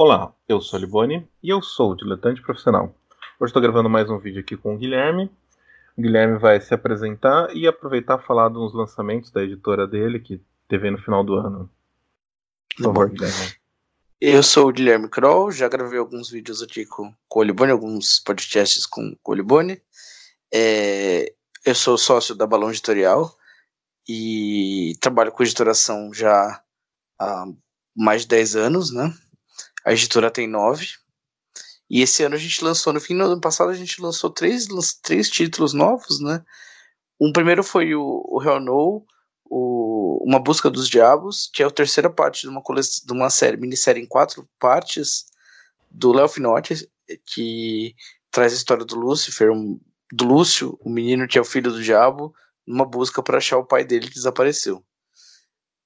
Olá, eu sou Liboni e eu sou o diletante profissional. Hoje estou gravando mais um vídeo aqui com o Guilherme. O Guilherme vai se apresentar e aproveitar e falar dos lançamentos da editora dele que teve no final do ano. Por favor, Guilherme. Eu sou o Guilherme Kroll, já gravei alguns vídeos aqui com, com o Olibone, alguns podcasts com, com o Olibone. É, eu sou sócio da Balão Editorial e trabalho com editoração já há mais de 10 anos, né? A editora tem 9. E esse ano a gente lançou, no fim do ano passado, a gente lançou três, três títulos novos, né? Um primeiro foi o, o Hell No, o Uma Busca dos Diabos, que é a terceira parte de uma, de uma série, minissérie em quatro partes, do Léo Finotti, que traz a história do Lúcifer, um, do Lúcio, o menino que é o filho do diabo, numa busca para achar o pai dele que desapareceu.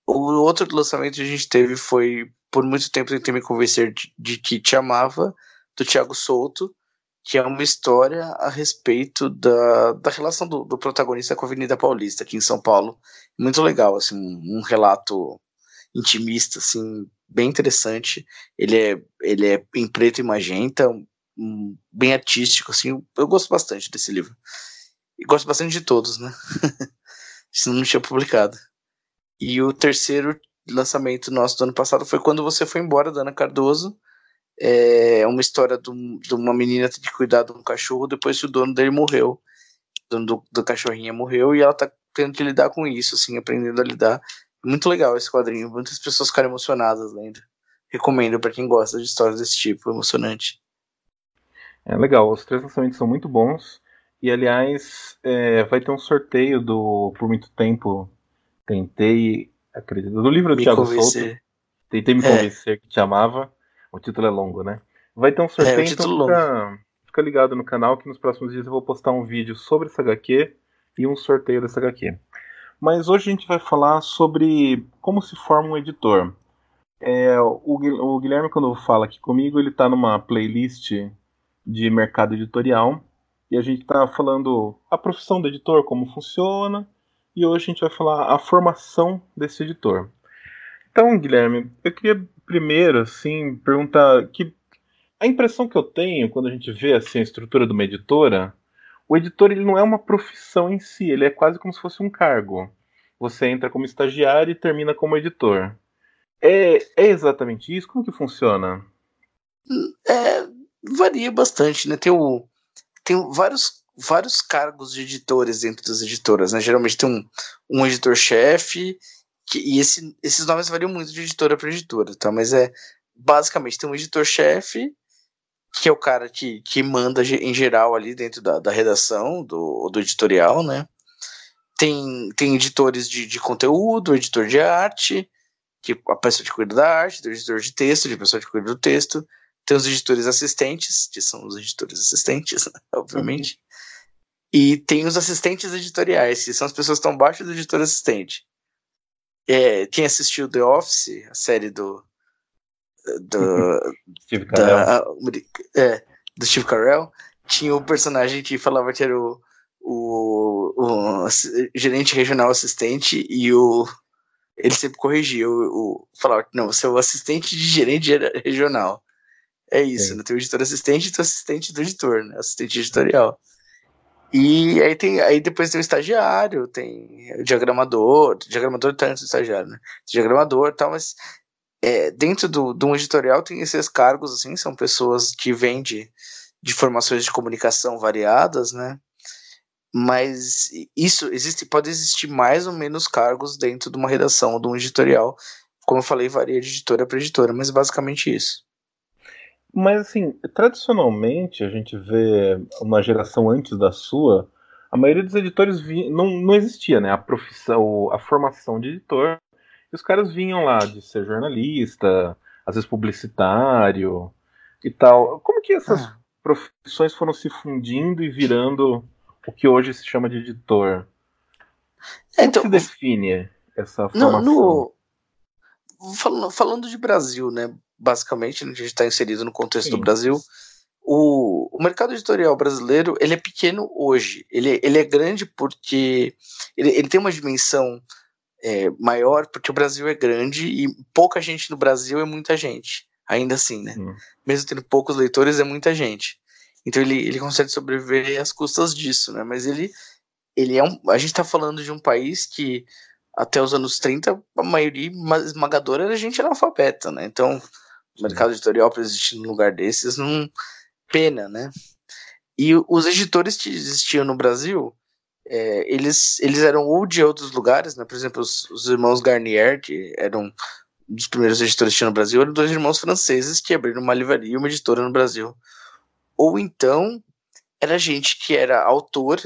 O outro lançamento que a gente teve foi Por Muito Tempo Tentei Me Convencer de, de que Te Amava, do Thiago Souto, que é uma história a respeito da, da relação do, do, protagonista com a Avenida Paulista, aqui em São Paulo. Muito legal, assim, um, um relato intimista, assim, bem interessante. Ele é, ele é em preto e magenta, um, bem artístico, assim. Eu gosto bastante desse livro. E gosto bastante de todos, né? Senão não tinha publicado. E o terceiro lançamento nosso do ano passado foi Quando Você Foi Embora, da Ana Cardoso, é uma história de, uma menina ter de cuidar de um cachorro depois que o dono dele morreu. O dono do, do cachorrinho morreu e ela tá tendo que lidar com isso, assim, aprendendo a lidar. Muito legal esse quadrinho, muitas pessoas ficaram emocionadas lendo. Recomendo para quem gosta de histórias desse tipo, emocionante. É legal, os três lançamentos são muito bons. E aliás, é, vai ter um sorteio do Por Muito Tempo. Tentei, acredito, do livro do me Thiago convencer. Souto. Tentei me é. convencer que te amava. O título é longo, né? Vai ter um sorteio, é, então fica, fica, ligado no canal que nos próximos dias eu vou postar um vídeo sobre essa HQ e um sorteio dessa HQ. Mas hoje a gente vai falar sobre como se forma um editor. É, o, o Guilherme, quando fala aqui comigo, ele está numa playlist de mercado editorial e a gente está falando a profissão do editor, como funciona, e hoje a gente vai falar a formação desse editor. Então, Guilherme, eu queria primeiro, assim, perguntar que a impressão que eu tenho quando a gente vê assim, a estrutura de uma editora, o editor ele não é uma profissão em si, ele é quase como se fosse um cargo. Você entra como estagiário e termina como editor. É, é exatamente isso? Como que funciona? É, varia bastante, né? Tem, o, tem vários, vários cargos de editores dentro das editoras, né? Geralmente tem um, um editor-chefe e esse, esses nomes variam muito de editora para editora, tá? Mas é basicamente tem um editor-chefe, que é o cara que, que manda em geral ali dentro da, da redação, do, do editorial, né? Tem, tem editores de, de conteúdo, editor de arte, que a pessoa que cuida da arte, tem o editor de texto, de pessoa que cuida do texto, tem os editores assistentes, que são os editores assistentes, obviamente, uhum. E tem os assistentes editoriais, que são as pessoas que estão abaixo do editor assistente. É, quem assistiu The Office, a série do. do Steve Carell. Da, é, do Steve Carell, tinha o personagem que falava que era o, o, o gerente regional assistente e o. Ele sempre corrigia, o, o falava que não, você é o assistente de gerente regional. É isso, né? Tem o editor assistente e o assistente do editor, né? Assistente editorial. E aí tem aí depois tem o estagiário, tem o diagramador, diagramador tanto o estagiário, né? Diagramador e tal, mas é, dentro do, do um editorial tem esses cargos, assim, são pessoas que vêm de, de formações de comunicação variadas, né? Mas isso existe, pode existir mais ou menos cargos dentro de uma redação, de um editorial. Como eu falei, varia de editora para editora, mas basicamente isso. Mas assim, tradicionalmente a gente vê uma geração antes da sua, a maioria dos editores vi... não, não existia, né? A profissão, a formação de editor. E os caras vinham lá de ser jornalista, às vezes publicitário e tal. Como que essas ah. profissões foram se fundindo e virando o que hoje se chama de editor? Como então, se define essa formação? No, no, falando, falando de Brasil, né? Basicamente, né, a gente está inserido no contexto Sim. do Brasil. O, o mercado editorial brasileiro ele é pequeno hoje. Ele, ele é grande porque ele, ele tem uma dimensão é, maior, porque o Brasil é grande e pouca gente no Brasil é muita gente. Ainda assim, né? Hum. Mesmo tendo poucos leitores, é muita gente. Então ele, ele consegue sobreviver às custas disso, né? Mas ele, ele é um. A gente tá falando de um país que até os anos 30, a maioria esmagadora era gente analfabeta, né? Então, mercado editorial para existir num lugar desses não pena, né? E os editores que existiam no Brasil, é, eles, eles eram ou de outros lugares, né? Por exemplo, os, os irmãos Garnier, que eram um dos primeiros editores que no Brasil, eram dois irmãos franceses que abriram uma livraria e uma editora no Brasil. Ou então era gente que era autor,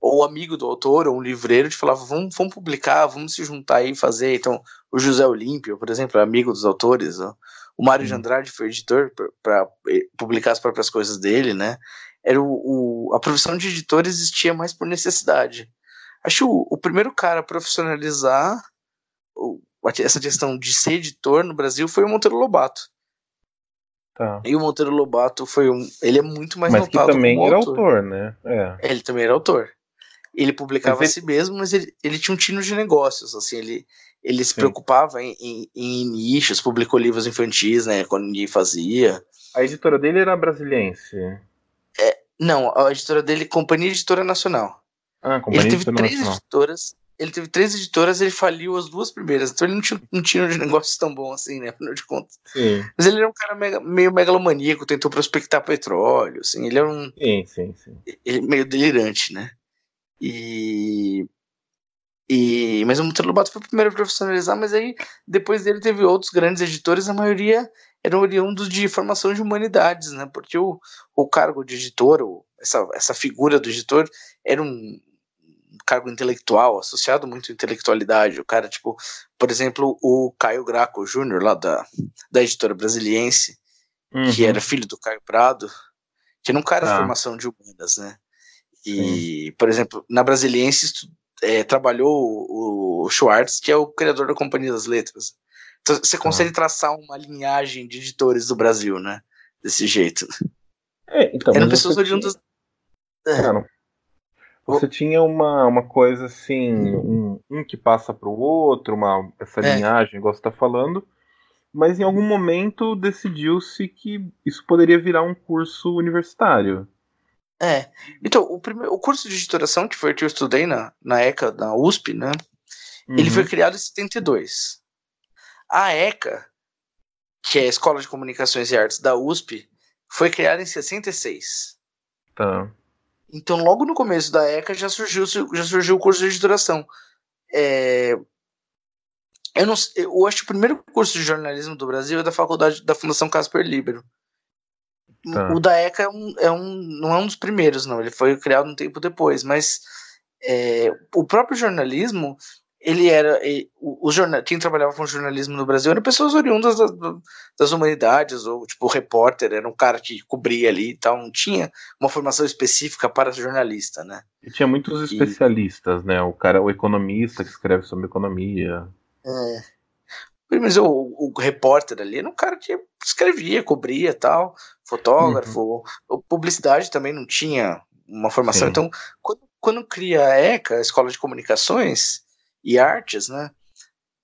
ou amigo do autor, ou um livreiro, que falava, vamos, vamos publicar, vamos se juntar e fazer. Então, o José Olímpio, por exemplo, amigo dos autores, ó. O Mário de Andrade foi editor para eh, publicar as próprias coisas dele, né? Era o, o, a profissão de editor existia mais por necessidade. Acho o, o primeiro cara a profissionalizar o, essa questão de ser editor no Brasil foi o Monteiro Lobato. Tá. E o Monteiro Lobato foi um. Ele é muito mais mas notado. Também era autor, autor né? É. Ele também era autor. Ele publicava ele... a si mesmo, mas ele, ele tinha um tino de negócios, assim, ele, ele se preocupava em, em, em, nichos, publicou livros infantis, né, quando ninguém fazia. A editora dele era brasiliense? É, não, a editora dele, Companhia Editora Nacional. Ah, Companhia ele teve Editora três Nacional. editoras, ele teve três editoras ele faliu as duas primeiras. Então ele não tinha um tino de negócios tão bom assim, né? Afinal de contas. Sim. Mas ele era um cara mega, meio megalomaníaco, tentou prospectar petróleo, assim. Ele era um. Sim, sim, sim. Ele, meio delirante, né? E. E, mas o Monteiro Lobato foi o primeiro a profissionalizar, mas aí depois dele teve outros grandes editores, a maioria eram oriundos de formação de humanidades, né? Porque o, o cargo de editor, essa, essa figura do editor, era um, cargo intelectual, associado muito à intelectualidade. O cara, tipo, por exemplo, o Caio Graco Júnior, lá da, da editora brasiliense, uhum. que era filho do Caio Prado, que era um cara ah. de formação de humanas, né? E, Sim. por exemplo, na Brasiliense é, trabalhou o, o Schwartz, que é o criador da Companhia das Letras. Então, você consegue ah. traçar uma linhagem de editores do Brasil, né? Desse jeito. É, então, Eram pessoas oriundas. É. Cara, você tinha uma, uma coisa assim, um, um que passa para o outro, uma, essa é. linhagem, igual você está falando, mas em algum momento decidiu-se que isso poderia virar um curso universitário. É. Então, o, primeiro, o curso de editoração, que foi o que eu estudei na, na ECA, na USP, né? Uhum. Ele foi criado em 72. A ECA, que é a Escola de Comunicações e Artes da USP, foi criada em 66. Tá. Então, logo no começo da ECA já surgiu, já surgiu o curso de editoração. É, eu, não, eu acho que o primeiro curso de jornalismo do Brasil é da faculdade da Fundação Casper Libero. Tá. O da ECA é um, é um, não é um dos primeiros, não. Ele foi criado um tempo depois, mas é, o próprio jornalismo ele era o, o jornal, quem trabalhava com jornalismo no Brasil eram pessoas oriundas das, das, humanidades ou tipo o repórter era um cara que cobria ali e tal não tinha uma formação específica para jornalista né? E tinha muitos e, especialistas né? O cara o economista que escreve sobre economia. É. Mas o, o repórter ali era um cara que escrevia cobria tal fotógrafo uhum. publicidade também não tinha uma formação Sim. então quando, quando cria a ECA a Escola de Comunicações e artes, né?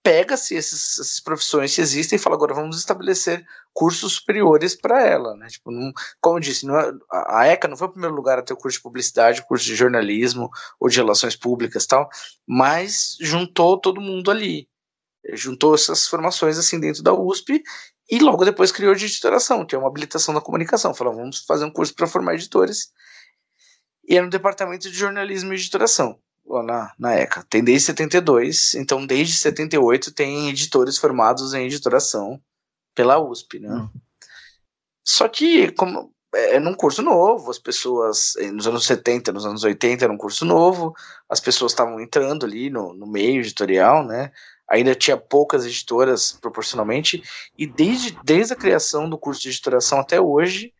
Pega-se essas profissões que existem e fala, agora vamos estabelecer cursos superiores para ela, né? Tipo, não, como eu disse, não é, a ECA não foi o primeiro lugar a ter o curso de publicidade, curso de jornalismo ou de relações públicas tal, mas juntou todo mundo ali. Juntou essas formações assim dentro da USP e logo depois criou de editoração, que é uma habilitação da comunicação. Falou, vamos fazer um curso para formar editores. E é no departamento de jornalismo e editoração lá na, na ECA. Tem desde 72, então desde 78 tem editores formados em editoração pela USP, né? Hum. Só que, como é num curso novo, as pessoas, eh, nos anos 70, nos anos 80 era um curso novo, as pessoas estavam entrando ali no, no meio editorial, né? Ainda tinha poucas editoras proporcionalmente, e desde, desde a criação do curso de editoração até hoje,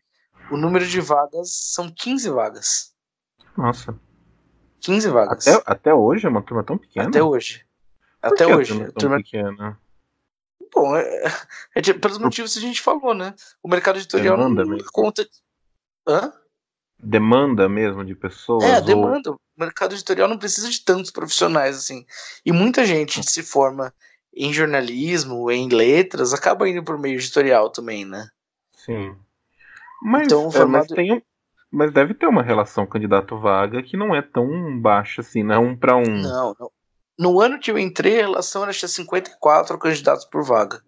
o número de vagas são 15 vagas. Nossa. 15 vagas. Até, até hoje é uma turma tão pequena? Até hoje. Por até hoje. Turma tão turma... pequena? Bom, é, é, pelos motivos que a gente falou, né? O mercado editorial demanda não mesmo. conta. Hã? Demanda mesmo de pessoas? É, ou... demanda. O mercado editorial não precisa de tantos profissionais assim. E muita gente se forma em jornalismo, em letras, acaba indo por meio editorial também, né? Sim. Mas, então, formado... mas, tem, mas deve ter uma relação candidato-vaga que não é tão baixa assim, não é um para um. Não, não. No ano que eu entrei, a relação era 54 candidatos por vaga.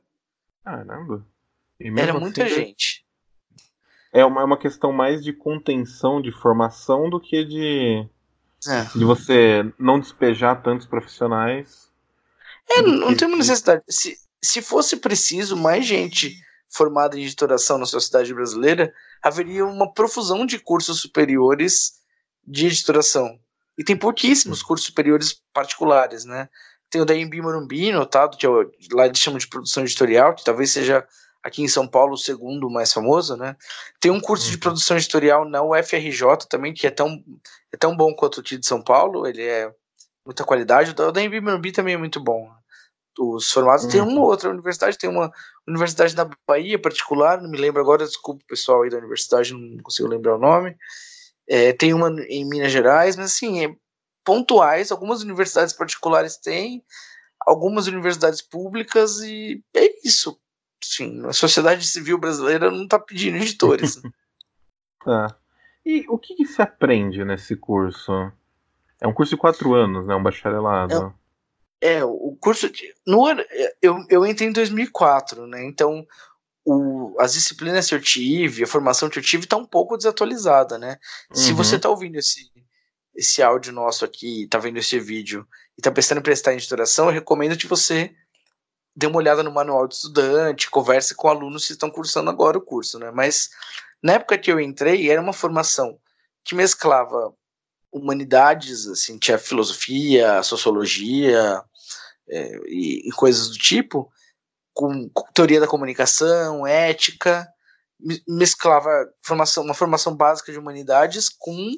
Caramba. Era assim, muita gente. É uma, é uma questão mais de contenção de formação do que de, é. de você não despejar tantos profissionais. É, não tem uma necessidade. Se, se fosse preciso mais gente formada em editoração na sociedade brasileira, haveria uma profusão de cursos superiores de editoração. E tem pouquíssimos cursos superiores particulares, né? Tem o da Embi Morumbi, notado, que é o, lá eles chamam de produção editorial, que talvez seja aqui em São Paulo o segundo mais famoso, né? Tem um curso de uhum. produção editorial na UFRJ também, que é tão, é tão bom quanto o de São Paulo, ele é muita qualidade. O da Morumbi também é muito bom. Os formados uhum. tem uma outra universidade, tem uma universidade na Bahia particular, não me lembro agora, desculpa o pessoal aí da universidade, não consigo lembrar o nome. É, tem uma em Minas Gerais, mas assim, é pontuais, algumas universidades particulares têm, algumas universidades públicas, e é isso. Sim, a sociedade civil brasileira não está pedindo editores. tá. E o que, que, se aprende nesse curso? É um curso de quatro anos, né? Um bacharelado. É, é o curso. De, no, eu, eu entrei em 2004, né? Então o, as disciplinas que eu tive, a formação que eu tive está um pouco desatualizada, né? Uhum. Se você está ouvindo esse, esse áudio nosso aqui, está vendo esse vídeo e está pensando em prestar em editoração, eu recomendo que você dê uma olhada no manual de estudante, converse com alunos que estão cursando agora o curso, né? Mas na época que eu entrei, era uma formação que mesclava humanidades, assim, tinha filosofia, sociologia é, e, e coisas do tipo, com, teoria da comunicação, ética, mesclava formação, uma formação básica de humanidades com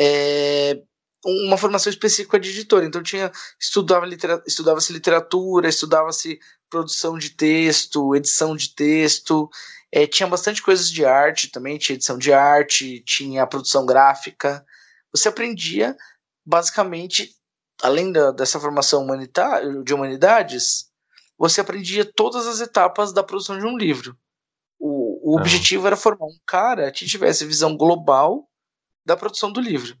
é, uma formação específica de editor. Então tinha estudava litera, estudava-se literatura, estudava-se produção de texto, edição de texto, é, tinha bastante coisas de arte também, tinha edição de arte, tinha produção gráfica. Você aprendia basicamente, além da, dessa formação humanitária, de humanidades, você aprendia todas as etapas da produção de um livro. O, o ah. objetivo era formar um cara que tivesse visão global da produção do livro.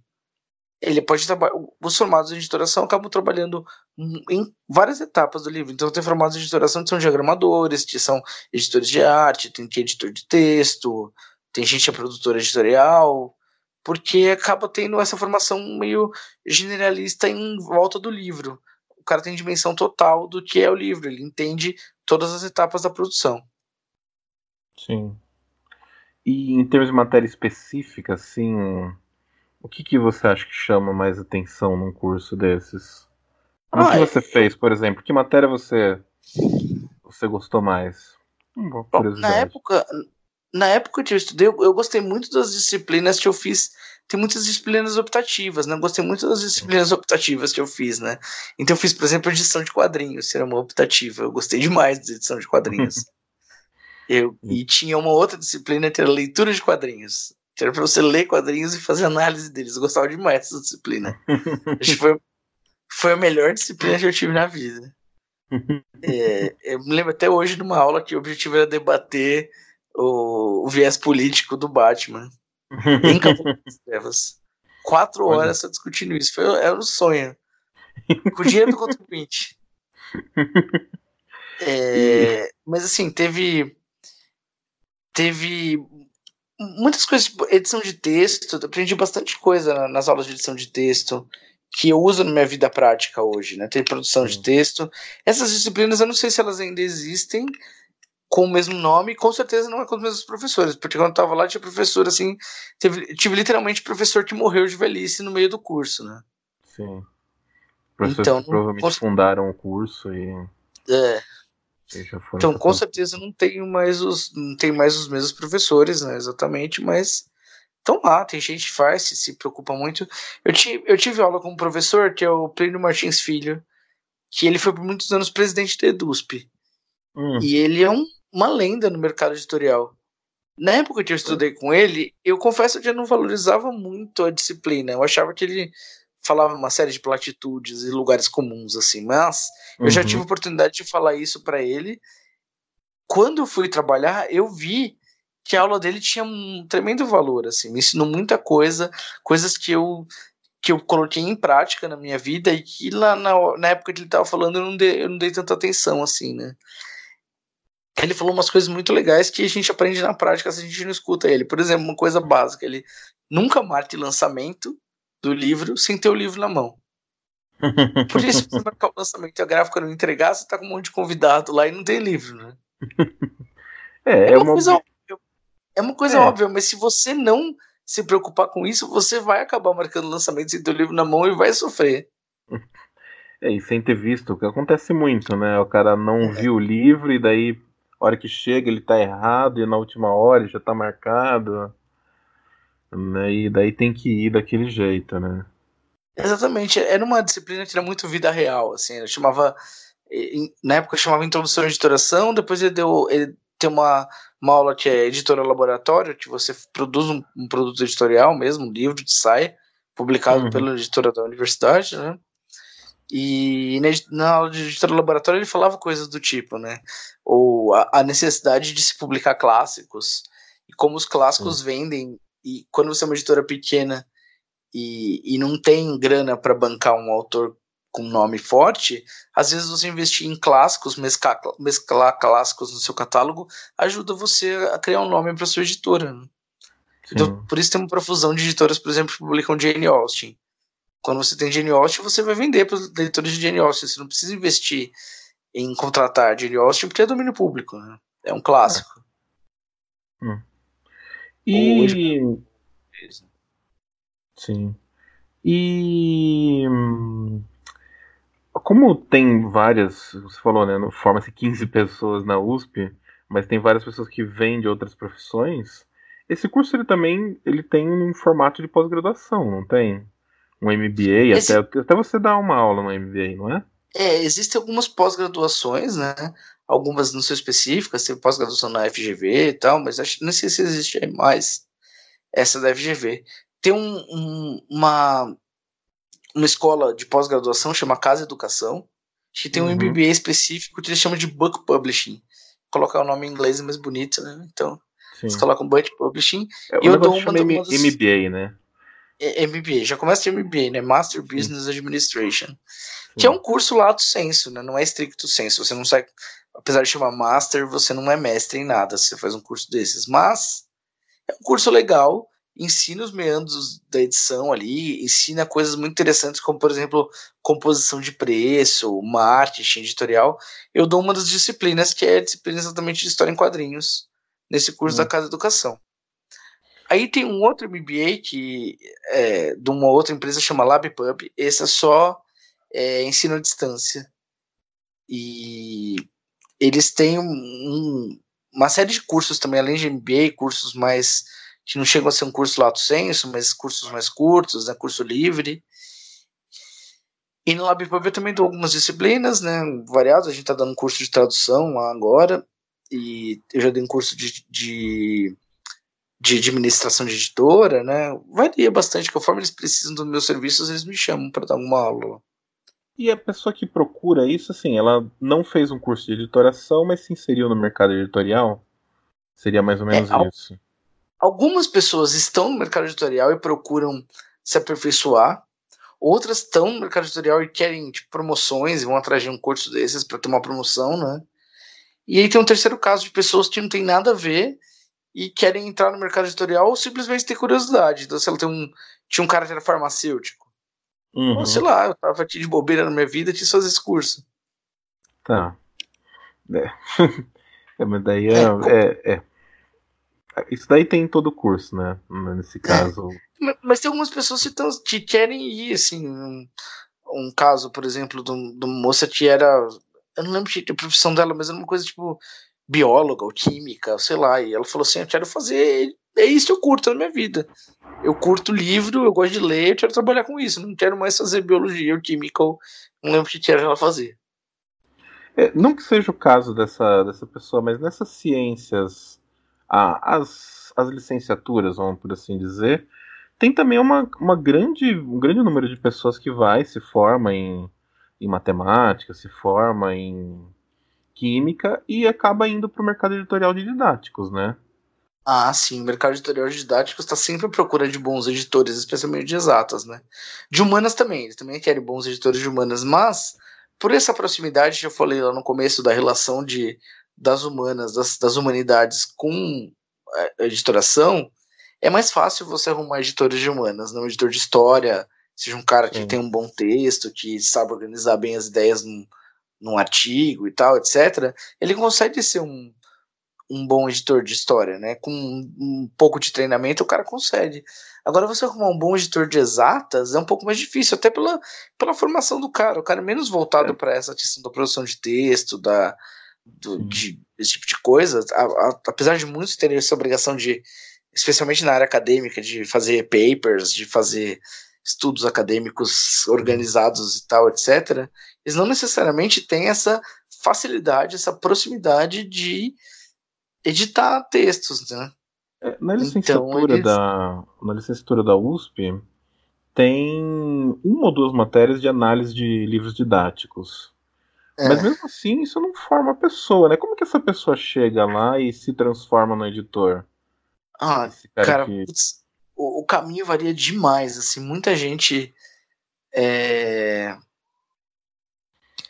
Ele pode trabalhar. Os formados de editoração acabam trabalhando em várias etapas do livro. Então, tem formados de editoração que são diagramadores, que são editores de arte, tem que editor de texto, tem gente que é produtora editorial, porque acaba tendo essa formação meio generalista em volta do livro cara tem dimensão total do que é o livro, ele entende todas as etapas da produção. Sim. E em termos de matéria específica, assim, o que, que você acha que chama mais atenção num curso desses? O ah, que é... você fez, por exemplo? Que matéria você você gostou mais? Bom, na época, na época que eu estudei, eu gostei muito das disciplinas que eu fiz tem muitas disciplinas optativas, né? Eu gostei muito das disciplinas optativas que eu fiz, né? Então eu fiz, por exemplo, edição de quadrinhos, era uma optativa. Eu gostei demais de edição de quadrinhos. eu, e tinha uma outra disciplina que era leitura de quadrinhos. Que era pra você ler quadrinhos e fazer análise deles. Eu gostava demais dessa disciplina. Acho que foi, foi a melhor disciplina que eu tive na vida. É, eu me lembro até hoje de uma aula que o objetivo era debater o, o viés político do Batman. Em Cavaleiro das Trevas. Quatro Olha. horas só discutindo isso. Foi, era um sonho. Com o dinheiro do contribuinte. É, mas assim, teve. Teve muitas coisas, tipo, edição de texto, aprendi bastante coisa nas aulas de edição de texto que eu uso na minha vida prática hoje, né? Tem produção de texto. Essas disciplinas eu não sei se elas ainda existem, com o mesmo nome, com certeza não é com os mesmos professores, porque quando eu tava lá tinha professor assim, teve, tive literalmente professor que morreu de velhice no meio do curso, né? Sim. Professores então, que provavelmente com... fundaram o curso e. É. Então, com certeza não tenho mais os não tem mais os mesmos professores, né, exatamente, mas estão lá, tem gente que faz, se, se preocupa muito. Eu tive, eu tive aula com um professor, que é o Plínio Martins Filho, que ele foi por muitos anos presidente da EDUSP. Hum. E ele é um uma lenda no mercado editorial. Na época que eu estudei com ele, eu confesso que eu não valorizava muito a disciplina. Eu achava que ele falava uma série de platitudes e lugares comuns, assim, mas uhum. eu já tive a oportunidade de falar isso para ele. Quando eu fui trabalhar, eu vi que a aula dele tinha um tremendo valor, assim, me ensinou muita coisa, coisas que eu que eu coloquei em prática na minha vida e que lá na, na época que ele estava falando eu não, dei, eu não dei tanta atenção, assim, né? Ele falou umas coisas muito legais que a gente aprende na prática se a gente não escuta ele. Por exemplo, uma coisa básica, ele nunca marque lançamento do livro sem ter o livro na mão. Se você marcar o lançamento e a gráfica não entregar, você tá com um monte de convidado lá e não tem livro, né? É, é, uma, uma coisa óbvia. É uma coisa é. óbvia, mas se você não se preocupar com isso, você vai acabar marcando lançamento sem ter o livro na mão e vai sofrer. É, e sem ter visto, o que acontece muito, né? O cara não é. viu o livro e daí, a hora que chega, ele tá errado e na última hora já tá marcado. Né? E daí tem que ir daquele jeito, né? Exatamente. Era uma disciplina que era muito vida real, assim. Ele chamava. Na época chamava Introdução à Editoração, depois ele deu. Ele tem uma, uma aula que é editora laboratório, que você produz um, um produto editorial mesmo, um livro de sai, publicado uhum. pela editora da universidade, né? E na aula de editora laboratório ele falava coisas do tipo, né? Ou a, a necessidade de se publicar clássicos, e como os clássicos uhum. vendem, e quando você é uma editora pequena e, e não tem grana para bancar um autor com nome forte, às vezes você investir em clássicos, mesclar, mesclar clássicos no seu catálogo, ajuda você a criar um nome para sua editora. Né? Então, por isso tem uma profusão de editoras, por exemplo, que publicam Jane Austen. Quando você tem Jane Austen, você vai vender para leitores de Jane Austen. Você não precisa investir em contratar Jane Austen porque é domínio público. Né? É um clássico. Hum. E. Hoje... Sim. E. Hum, como tem várias, você falou, né? Forma-se 15 pessoas na USP, mas tem várias pessoas que vêm de outras profissões. Esse curso ele também ele tem um formato de pós-graduação, não tem? Um MBA, Esse... até, até você dá uma aula no MBA, não é? É, existem algumas pós-graduações, né? Algumas não são específicas, tem pós-graduação na FGV e tal, mas acho, não sei se existe mais essa da FGV. Tem um, um, uma, uma escola de pós-graduação, chama Casa Educação, que tem um uhum. MBA específico que eles chamam de Book Publishing. Colocar o nome em inglês é mais bonito, né? Então, Sim. eles colocam Book Publishing. É, e eu dou uma, uma das... MBA, né? É, MBA, já começa de MBA, né? Master Business. Administration. Sim. Que é um curso lato senso, né? Não é estricto senso. Você não sai. Apesar de chamar Master, você não é mestre em nada se você faz um curso desses. Mas é um curso legal ensina os meandros da edição ali, ensina coisas muito interessantes, como, por exemplo, composição de preço, marketing, editorial. Eu dou uma das disciplinas, que é a disciplina exatamente de história em quadrinhos, nesse curso da hum. Casa Educação. Aí tem um outro MBA que é de uma outra empresa chama LabPub. Esse é só é, ensino à distância. E eles têm um, um, uma série de cursos também, além de MBA, cursos mais que não chegam a ser um curso lato senso, mas cursos mais curtos, né, curso livre. E no LabPub eu também dou algumas disciplinas, né, variadas, a gente está dando curso de tradução lá agora, e eu já dei um curso de, de, de administração de editora, né, varia bastante, conforme eles precisam dos meus serviços, eles me chamam para dar uma aula. E a pessoa que procura isso, assim, ela não fez um curso de editoração, mas se inseriu no mercado editorial? Seria mais ou menos é, isso algumas pessoas estão no mercado editorial e procuram se aperfeiçoar, outras estão no mercado editorial e querem tipo, promoções e vão atrás de um curso desses para ter uma promoção, né? E aí tem um terceiro caso de pessoas que não tem nada a ver e querem entrar no mercado editorial ou simplesmente ter curiosidade. Então, se ela tem um. Tinha um cara que era farmacêutico. Uhum. Ou sei lá, eu tava aqui de bobeira na minha vida e quis fazer esse curso. Tá. É. é mas daí é, é, é, isso daí tem em todo o curso, né? Nesse é. caso. É, mas tem algumas pessoas que, tão, que querem ir, assim. Um, um caso, por exemplo, de uma moça que era. Eu não lembro a profissão dela, mas era uma coisa tipo bióloga ou química, sei lá. E ela falou assim: Eu quero fazer. É isso que eu curto na minha vida. Eu curto livro, eu gosto de ler, eu quero trabalhar com isso. Não quero mais fazer biologia ou química, ou não lembro o que era ela fazer. É, não que seja o caso dessa, dessa pessoa, mas nessas ciências as, as licenciaturas, vamos por assim dizer, tem também uma, uma grande, um grande número de pessoas que vai, se forma em, em matemática, se forma em química e acaba indo para o mercado editorial de didáticos, né? Ah, sim, o mercado editorial de didáticos está sempre à procura de bons editores, especialmente de exatas, né? De humanas também, eles também querem bons editores de humanas, mas por essa proximidade que eu falei lá no começo da relação de, das humanas, das, das humanidades com a editoração, é mais fácil você arrumar editores de humanas, não um editor de história, seja um cara que tem um bom texto, que sabe organizar bem as ideias num, num artigo e tal, etc. Ele consegue ser um, um bom editor de história, né? Com um pouco de treinamento, o cara consegue. Agora, você arrumar um bom editor de exatas é um pouco mais difícil, até pela, pela formação do cara. O cara é menos voltado é. para essa questão da produção de texto, da, do, de, esse tipo de coisa. A, a, apesar de muitos terem essa obrigação de especialmente na área acadêmica, de fazer papers, de fazer estudos acadêmicos organizados e tal, etc., eles não necessariamente têm essa facilidade, essa proximidade de editar textos, né? É, na licenciatura então, eles... da na licenciatura da USP tem uma ou duas matérias de análise de livros didáticos. É. Mas mesmo assim, isso não forma a pessoa, né? Como que essa pessoa chega lá e se transforma no editor? Ah, cara, cara que... putz, o, o, caminho varia demais. Assim, muita gente é,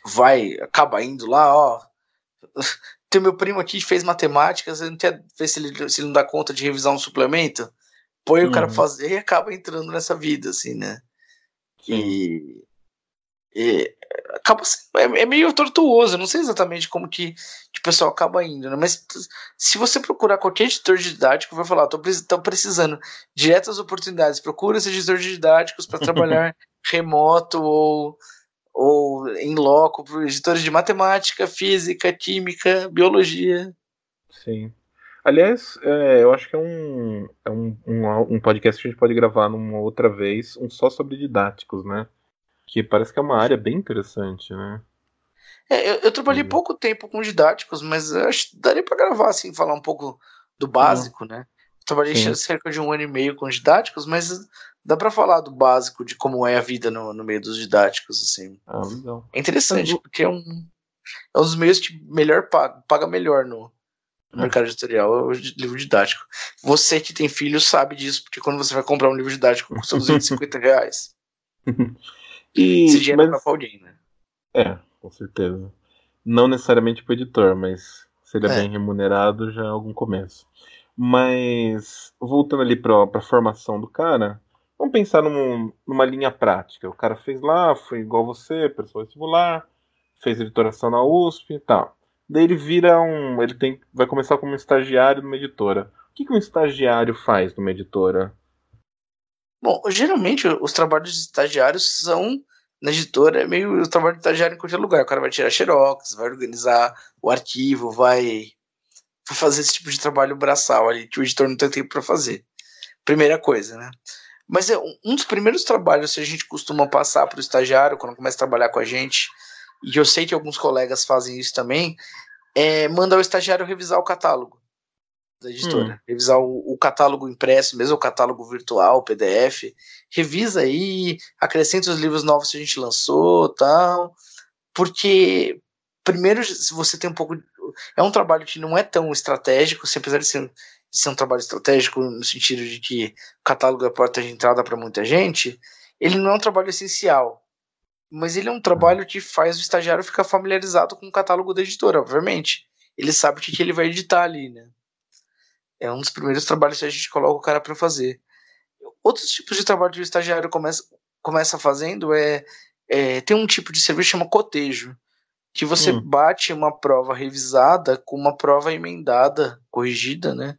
vai, acaba indo lá, ó. Tem meu primo aqui que fez matemática, você não quer ver se ele, se ele não dá conta de revisar um suplemento? Põe uhum. o cara uhum. fazer e acaba entrando nessa vida, assim, né? E, e acaba é, é, meio tortuoso, não sei exatamente como que, que o pessoal acaba indo, né? Mas se você procurar qualquer editor de didático, vai falar, tô, tô precisando diretas oportunidades, procura esse editor de didáticos para trabalhar remoto ou, ou em loco, editores de matemática, física, química, biologia. Sim. Aliás, é, eu acho que é, um, é um, um, um podcast que a gente pode gravar numa outra vez, um só sobre didáticos, né? Que parece que é uma área bem interessante, né? É, eu, eu trabalhei uhum. pouco tempo com didáticos, mas acho que daria para gravar, assim, falar um pouco do básico, uhum. né? Trabalhei Sim. cerca de um ano e meio com didáticos, mas dá para falar do básico, de como é a vida no, no meio dos didáticos, assim. Ah, legal. É interessante, porque é um, é um dos meios que melhor paga, paga melhor no, no é. mercado editorial, é o livro didático. Você que tem filho sabe disso, porque quando você vai comprar um livro didático custa 250 reais. E, Esse dinheiro mas, é pra alguém, né? É, com certeza. Não necessariamente pro editor, mas seria é. bem remunerado já é algum começo. Mas, voltando ali pra, pra formação do cara, vamos pensar num, numa linha prática. O cara fez lá, foi igual você, prestou vestibular, fez editoração na USP e tal. Daí ele vira um. Ele tem, vai começar como um estagiário numa editora. O que, que um estagiário faz numa editora? Bom, geralmente os trabalhos de estagiários são na editora, é meio o trabalho de estagiário em qualquer lugar. O cara vai tirar xerox, vai organizar o arquivo, vai, fazer esse tipo de trabalho braçal ali que o editor não tem tempo para fazer. Primeira coisa, né? Mas é um dos primeiros trabalhos que a gente costuma passar para o estagiário quando começa a trabalhar com a gente, e eu sei que alguns colegas fazem isso também, é mandar o estagiário revisar o catálogo da editora. Hum. Revisar o, o, catálogo impresso, mesmo o catálogo virtual, PDF. Revisa aí, acrescenta os livros novos que a gente lançou tal. Porque, primeiro, se você tem um pouco. É um trabalho que não é tão estratégico, se apesar de ser, de ser um trabalho estratégico no sentido de que o catálogo é porta de entrada para muita gente, ele não é um trabalho essencial. Mas ele é um trabalho que faz o estagiário ficar familiarizado com o catálogo da editora, obviamente. Ele sabe o que, que ele vai editar ali, né? É um dos primeiros trabalhos que a gente coloca o cara para fazer. Outros tipos de trabalho que o estagiário começa, começa fazendo é, é tem um tipo de serviço que chama cotejo, que você hum. bate uma prova revisada com uma prova emendada, corrigida, né?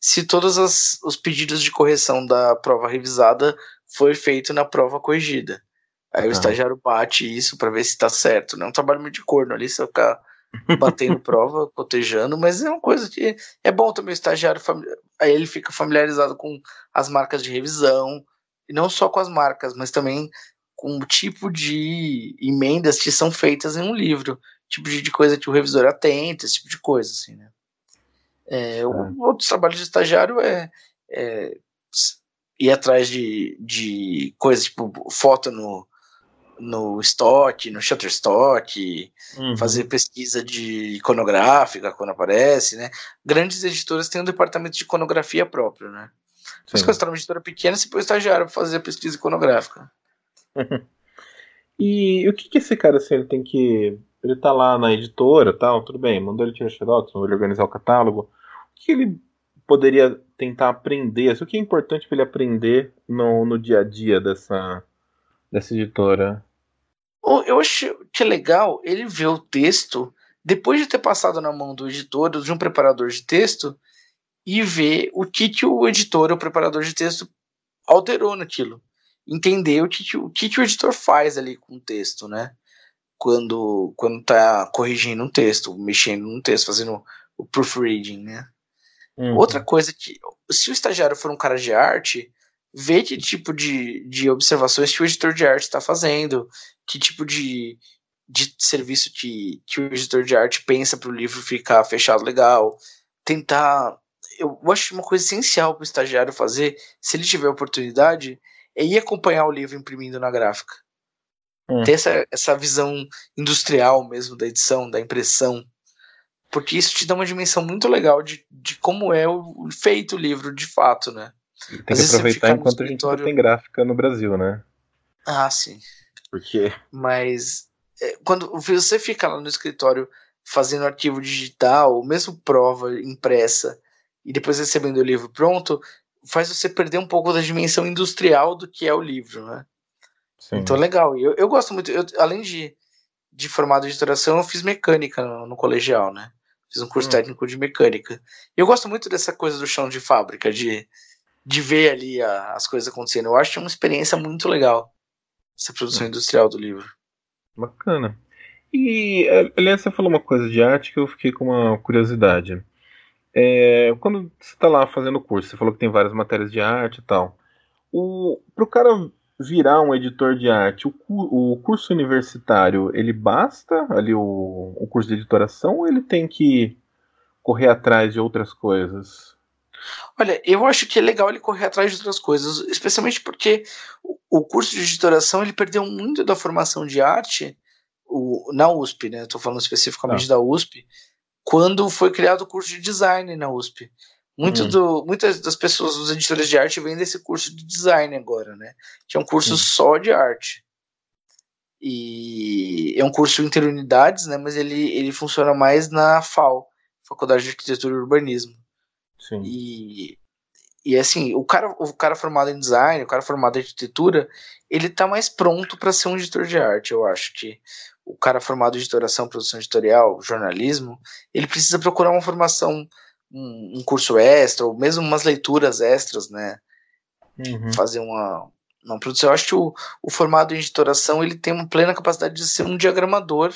Se todos as, os pedidos de correção da prova revisada foi feito na prova corrigida. Aí o estagiário bate isso para ver se tá certo, né? É um trabalho meio de corno ali, você ficar batendo prova, cotejando, mas é uma coisa que é bom também o estagiário, aí ele fica familiarizado com as marcas de revisão, e não só com as marcas, mas também com o tipo de emendas que são feitas em um livro, tipo de, coisa que o revisor atenta, esse tipo de coisa, assim, né? É, o, outro trabalho de estagiário é, é ir atrás de, de coisas tipo foto no, no estoque, no Shutterstock, uhum. fazer pesquisa de iconográfica quando aparece, né? Grandes editoras têm um departamento de iconografia próprio, né? Mas quando você numa editora pequena, você põe estagiário para fazer a pesquisa iconográfica. e o que, que esse cara assim, ele tem que. Ele tá lá na editora tal, tudo bem, mandou ele tirar xerox, mandou ele organizar o catálogo. O que ele poderia tentar aprender? Assim, o que é importante para ele aprender no, no dia a dia dessa, dessa editora? Eu acho que é legal ele ver o texto depois de ter passado na mão do editor, de um preparador de texto, e ver o que, que o editor, o preparador de texto, alterou naquilo. Entender o que, o que, o editor faz ali com o texto, né? Quando, quando tá corrigindo um texto, mexendo num texto, fazendo o proofreading, né? Uhum. Outra coisa que, se o estagiário for um cara de arte, ver que tipo de, de observações que o editor de arte está fazendo, que tipo de, de serviço que, que o editor de arte pensa para o livro ficar fechado legal, tentar. Eu acho uma coisa essencial para o estagiário fazer, se ele tiver oportunidade, é ir acompanhar o livro imprimindo na gráfica. Hum. Ter essa, essa visão industrial mesmo da edição, da impressão. Porque isso te dá uma dimensão muito legal de, de como é o, feito o livro de fato, né? Tem que aproveitar enquanto a gente não tem gráfica no Brasil, né? Ah, sim. Porque. Mas é, quando você fica lá no escritório fazendo arquivo digital, ou mesmo prova impressa, e depois recebendo o livro pronto, faz você perder um pouco da dimensão industrial do que é o livro, né? Sim. Então, legal. Eu, eu gosto muito, eu, além de, de formado de editoração, eu fiz mecânica no, no colegial, né? Fiz um curso hum. técnico de mecânica. E eu gosto muito dessa coisa do chão de fábrica, de, de ver ali a, as coisas acontecendo. Eu acho que é uma experiência muito legal essa produção industrial do livro. Bacana. E, é, aliás, você falou uma coisa de arte que eu fiquei com uma curiosidade. É, quando você está lá fazendo o curso, você falou que tem várias matérias de arte e tal. Para o cara virar um editor de arte, o, o, curso universitário, ele basta ali o, o curso de editoração ou ele tem que correr atrás de outras coisas? Olha, eu acho que é legal ele correr atrás de outras coisas, especialmente porque o curso de editoração ele perdeu muito da formação de arte o, na USP, né? Estou falando especificamente tá. da USP, quando foi criado o curso de design na USP. Muito hum. do, muitas das pessoas, os editores de arte, vêm desse curso de design agora, né? Que é um curso hum. só de arte. E é um curso interunidades, né? Mas ele, ele funciona mais na FAO, Faculdade de Arquitetura e Urbanismo. Sim. E, e assim, o cara, o cara formado em design, o cara formado em arquitetura, ele tá mais pronto para ser um editor de arte, eu acho que o cara formado em editoração, produção editorial, jornalismo, ele precisa procurar uma formação, um, um curso extra, ou mesmo umas leituras extras, né? Uhum. Fazer uma, uma produção. Eu acho que o, o formado em editoração ele tem uma plena capacidade de ser um diagramador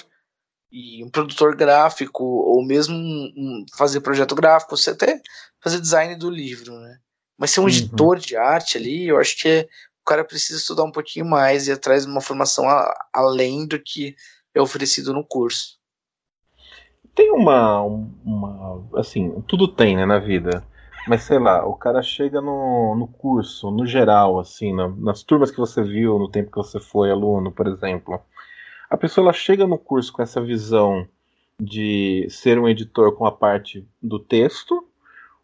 e um produtor gráfico, ou mesmo um, fazer projeto gráfico, você até fazer design do livro, né? Mas ser um uhum. editor de arte ali, eu acho que é, o cara precisa estudar um pouquinho mais e atrás de uma formação a, além do que é oferecido no curso. Tem uma, uma. Assim, tudo tem, né, na vida. Mas sei lá, o cara chega no, no curso, no geral, assim, na, nas turmas que você viu no tempo que você foi aluno, por exemplo a pessoa ela chega no curso com essa visão de ser um editor com a parte do texto,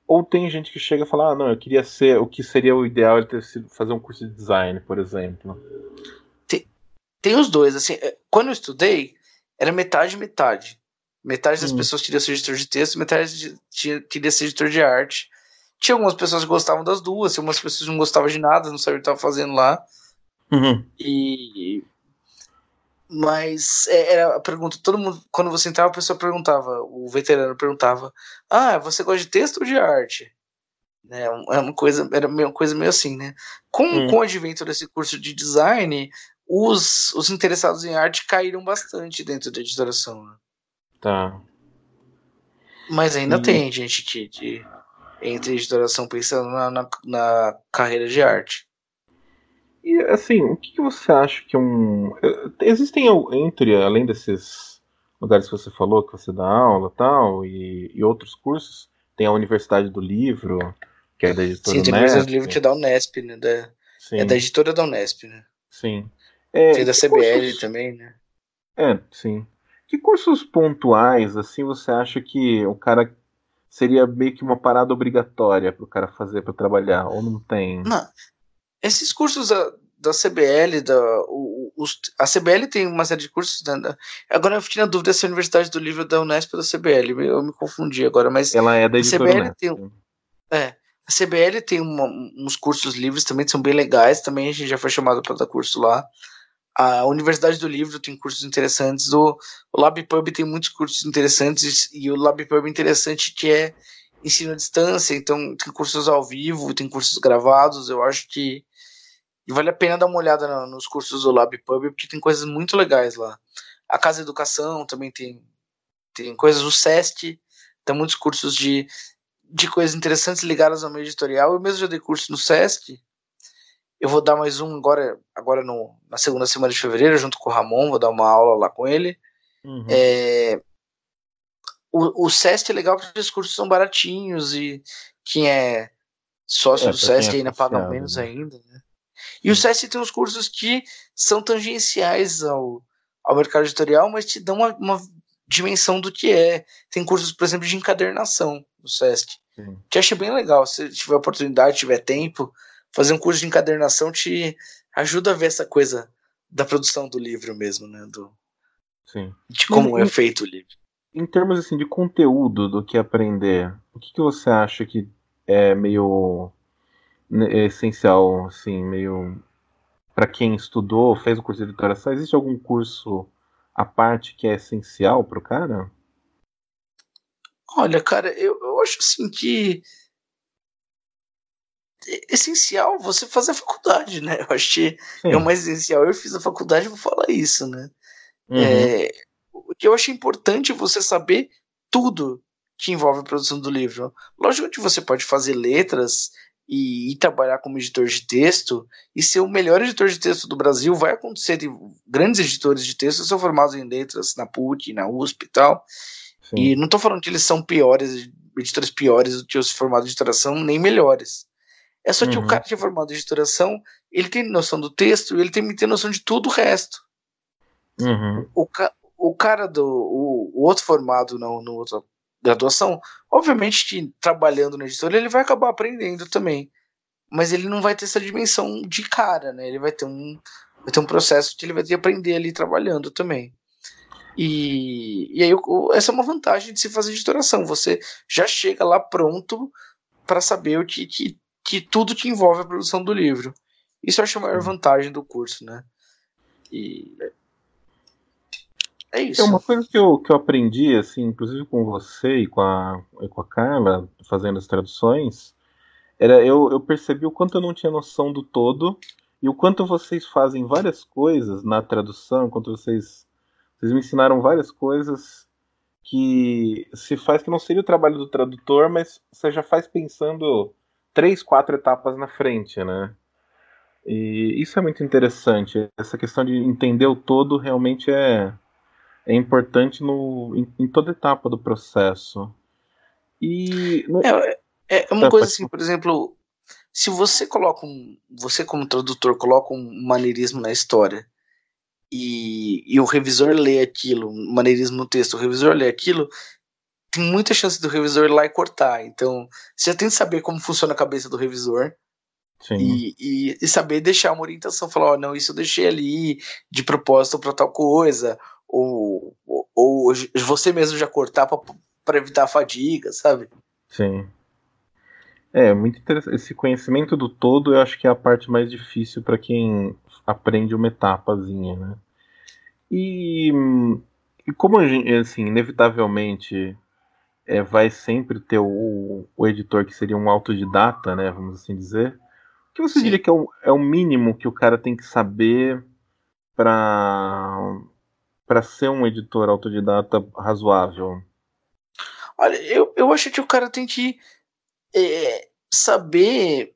ou tem gente que chega e fala, ah, não, eu queria ser, o que seria o ideal é ter sido fazer um curso de design, por exemplo. Tem, os dois, assim, é, quando eu estudei, era metade metade. Metade das hum. pessoas queria ser editor de texto, metade queria ser editor de arte. Tinha algumas pessoas que gostavam das duas, tinha algumas pessoas que não gostavam de nada, não sabiam o que estava fazendo lá. Uhum. E mas é, era a pergunta, todo mundo, quando você entrava, a pessoa perguntava, o veterano perguntava: Ah, você gosta de texto ou de arte? É uma coisa, era uma coisa meio assim, né? Com, hum. com o advento desse curso de design, os, os interessados em arte caíram bastante dentro da editoração. Né? Tá. Mas ainda hum. tem gente que, que entra em editoração pensando na, na, na carreira de arte. E assim, o que, você acha que é um. Existem entre, além desses lugares que você falou, que você dá aula tal, e, e outros cursos, tem a Universidade do Livro, que é da editora Sim, tem coisa do livro que é da Unesp, né? Da, é da editora da Unesp, né? Sim. É, tem da CBL cursos... também, né? É, sim. Que cursos pontuais, assim, você acha que o cara seria meio que uma parada obrigatória para o cara fazer para trabalhar, ou não tem? Não. Esses cursos da, da CBL, da, o, os, a CBL tem uma série de cursos. Né, agora eu fiquei na dúvida se é a Universidade do Livro da Unesp ou da CBL. Eu me confundi agora, mas. Ela é da editora a CBL tem, é, a CBL tem uma, uns cursos livres também que são bem legais. Também a gente já foi chamado para dar curso lá. A Universidade do Livro tem cursos interessantes. O, LabPub tem muitos cursos interessantes. E o LabPub interessante que é ensino à distância. Então tem cursos ao vivo, tem cursos gravados. Eu acho que vale a pena dar uma olhada no, nos cursos do LabPub, porque tem coisas muito legais lá. A Casa Educação também tem, tem coisas. O SEST tem muitos cursos de de coisas interessantes ligadas ao meio editorial. Eu mesmo já dei curso no SESC. Eu vou dar mais um agora, agora no, na segunda semana de fevereiro, junto com o Ramon, vou dar uma aula lá com ele. Uhum. É, o, o SESC é legal porque os cursos são baratinhos e quem é sócio é, do SESC ainda paga menos né? ainda. Né? E o SESC tem uns cursos que são tangenciais ao, ao mercado editorial, mas te dão uma, uma dimensão do que é. Tem cursos, por exemplo, de encadernação no SESC. Sim. Que achei bem legal. Se tiver oportunidade, tiver tempo, fazer um curso de encadernação te ajuda a ver essa coisa da produção do livro mesmo, né? Do, Sim. De como é feito o livro. Em termos assim de conteúdo do que aprender, o que, que você acha que é meio né, essencial, assim, meio para quem estudou, fez o curso de editoração, existe algum curso à parte que é essencial para o cara? Olha, cara, eu, eu acho assim que é essencial você fazer a faculdade, né? Eu acho que Sim. é o mais essencial. Eu fiz a faculdade vou falar isso, né? Uhum. É, o que eu acho importante é você saber tudo que envolve a produção do livro. Lógico que você pode fazer letras e, e, trabalhar como editor de texto e ser o melhor editor de texto do Brasil. Vai acontecer de grandes editores de texto são formados em letras na PUC, na USP e tal. Sim. E não estou falando que eles são piores, editores piores do que os formados de editoração, nem melhores. É só que uhum. o cara que é formado de editoração, ele tem noção do texto e ele tem, tem noção de tudo o resto. Uhum. O, ca, o cara do. O, o outro formado no outra graduação, obviamente que trabalhando na editora ele vai acabar aprendendo também. Mas ele não vai ter essa dimensão de cara, né? Ele vai ter um, vai ter um processo que ele vai ter que aprender ali trabalhando também. E, e aí essa é uma vantagem de se fazer editoração. Você já chega lá pronto para saber o que, que, que tudo que envolve a produção do livro. Isso eu acho a maior vantagem do curso, né? E é isso. É uma coisa que eu, que eu aprendi, assim, inclusive com você e com a, e com a Carla, fazendo as traduções, era eu, eu percebi o quanto eu não tinha noção do todo e o quanto vocês fazem várias coisas na tradução, enquanto vocês vocês me ensinaram várias coisas que se faz que não seria o trabalho do tradutor, mas você já faz pensando três, quatro etapas na frente, né? E isso é muito interessante. Essa questão de entender o todo realmente é, é importante no, em, em toda etapa do processo. E é, é uma é, coisa assim, por exemplo, se você coloca um, você como tradutor coloca um maneirismo na história e, e o revisor lê aquilo, maneirismo no texto, o revisor lê aquilo, tem muita chance do revisor ir lá e cortar. Então, você já tem que saber como funciona a cabeça do revisor. E, e, e, saber deixar uma orientação, falar, ó, oh, não, isso eu deixei ali de propósito para tal coisa, ou, ou, ou, você mesmo já cortar para evitar a fadiga, sabe? Sim. É, muito interessante. Esse conhecimento do todo eu acho que é a parte mais difícil para quem aprende uma etapazinha, né? E, e como assim, inevitavelmente é, vai sempre ter o, o, editor que seria um autodidata, né? Vamos assim dizer. O que você Sim. diria que é o, é o mínimo que o cara tem que saber para para ser um editor autodidata razoável? Olha, eu, eu acho que o cara tem que é, saber